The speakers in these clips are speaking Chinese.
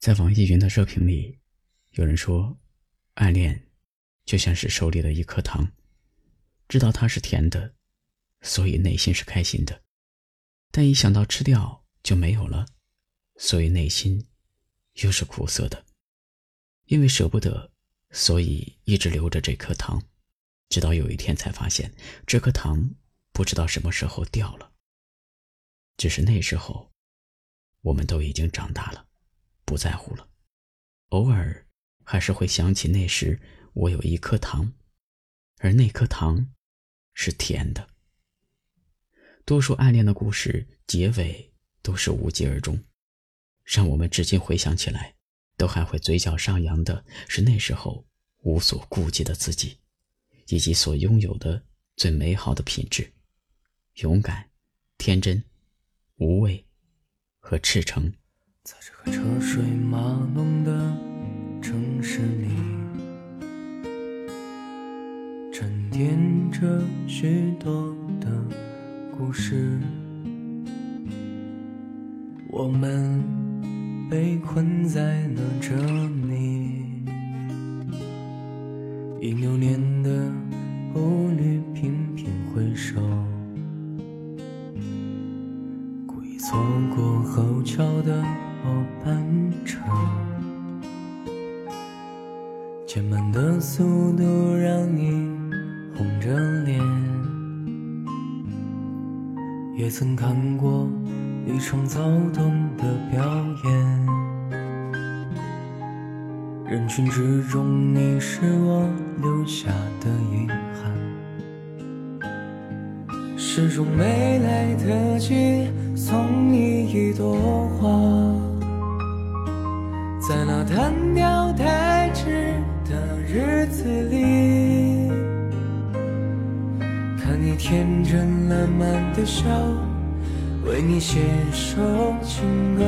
在网易云的热评里，有人说，暗恋就像是手里的一颗糖，知道它是甜的，所以内心是开心的；但一想到吃掉就没有了，所以内心又是苦涩的。因为舍不得，所以一直留着这颗糖，直到有一天才发现，这颗糖不知道什么时候掉了。只是那时候，我们都已经长大了。不在乎了，偶尔还是会想起那时我有一颗糖，而那颗糖是甜的。多数暗恋的故事结尾都是无疾而终，让我们至今回想起来，都还会嘴角上扬的是那时候无所顾忌的自己，以及所拥有的最美好的品质：勇敢、天真、无畏和赤诚。在这个车水马龙的城市里，沉淀着许多的故事。我们被困在了这里，一六年的渐慢的速度让你红着脸。也曾看过一场躁动的表演，人群之中你是我留下的遗憾，始终没来得及送你一朵花。在那单调呆滞的日子里，看你天真烂漫的笑，为你写首情歌，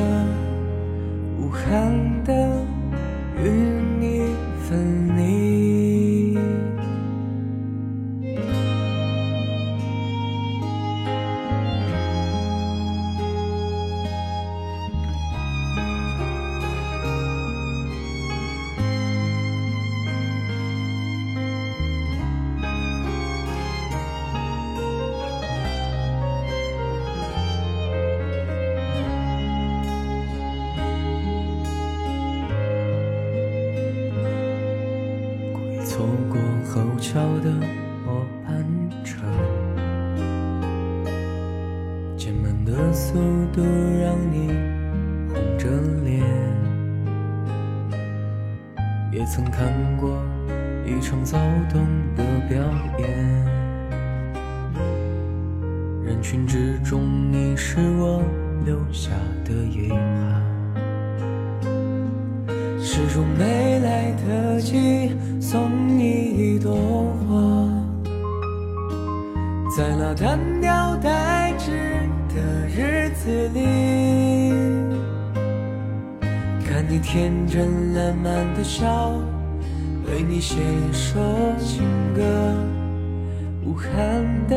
武汉的错过后桥的末班车，渐慢的速度让你红着脸。也曾看过一场躁动的表演，人群之中你是我留下的遗憾。始终没来得及送在那单调呆滞的日子里，看你天真烂漫的笑，为你写首情歌，无憾的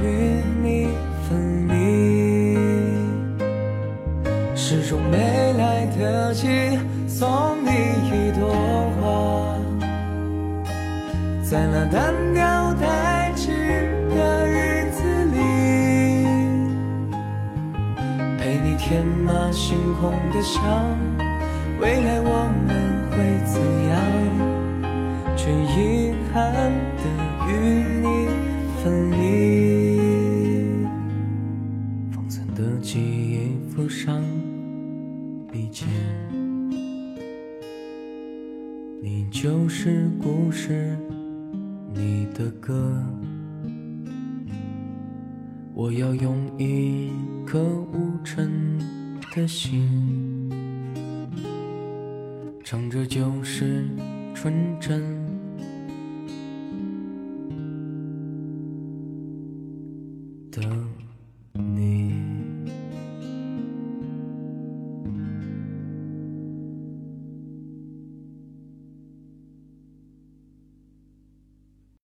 与你分离，始终没来得及。送你一朵花，在那单调天马行空的想，未来我们会怎样？却遗憾的与你分离，封存的记忆浮上笔尖。你就是故事，你的歌，我要用一颗无尘的心，唱着旧时纯真。